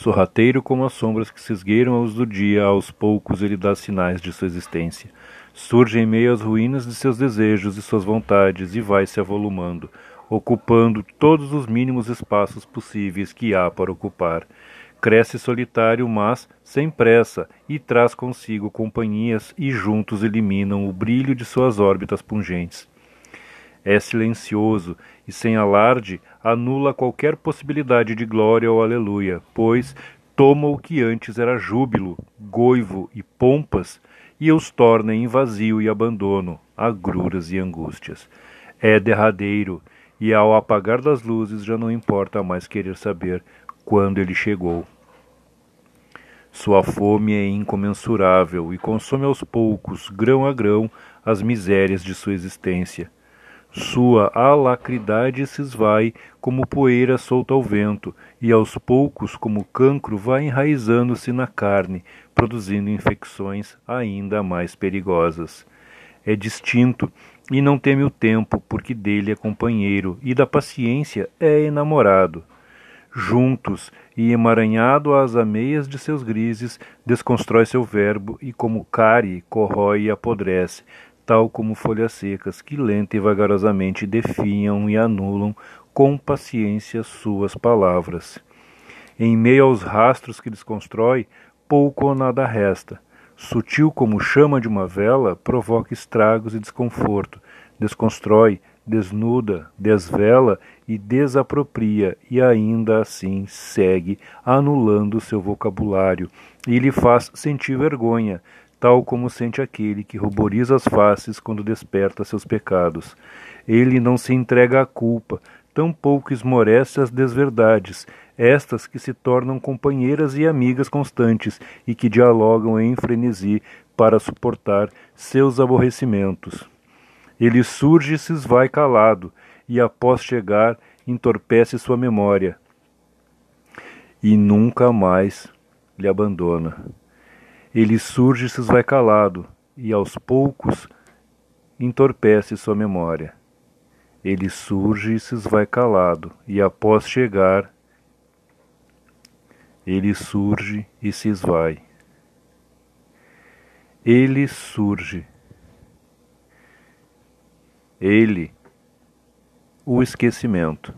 Sorrateiro como as sombras que se esgueiram aos do dia, aos poucos ele dá sinais de sua existência. Surge em meio às ruínas de seus desejos e suas vontades e vai se avolumando, ocupando todos os mínimos espaços possíveis que há para ocupar. Cresce solitário, mas sem pressa, e traz consigo companhias e juntos eliminam o brilho de suas órbitas pungentes. É silencioso e sem alarde anula qualquer possibilidade de glória ou aleluia, pois toma o que antes era júbilo, goivo e pompas e os torna em vazio e abandono, agruras e angústias. É derradeiro, e ao apagar das luzes já não importa mais querer saber quando ele chegou. Sua fome é incomensurável e consome aos poucos, grão a grão, as misérias de sua existência. Sua alacridade se esvai como poeira solta ao vento, e aos poucos, como cancro, vai enraizando-se na carne, produzindo infecções ainda mais perigosas. É distinto e não teme o tempo, porque dele é companheiro, e da paciência é enamorado. Juntos e emaranhado às ameias de seus grises, desconstrói seu verbo e, como cárie, corrói e apodrece, tal como folhas secas que lenta e vagarosamente definham e anulam com paciência suas palavras. Em meio aos rastros que desconstrói, pouco ou nada resta. Sutil como chama de uma vela, provoca estragos e desconforto, desconstrói, desnuda, desvela e desapropria, e ainda assim segue, anulando seu vocabulário, e lhe faz sentir vergonha, tal como sente aquele que ruboriza as faces quando desperta seus pecados. Ele não se entrega à culpa, tampouco esmorece as desverdades, estas que se tornam companheiras e amigas constantes e que dialogam em frenesi para suportar seus aborrecimentos. Ele surge e se esvai calado, e após chegar, entorpece sua memória, e nunca mais lhe abandona. Ele surge e se esvai calado, e aos poucos entorpece sua memória. Ele surge e se esvai calado, e após chegar, ele surge e se esvai. Ele surge. Ele, o esquecimento.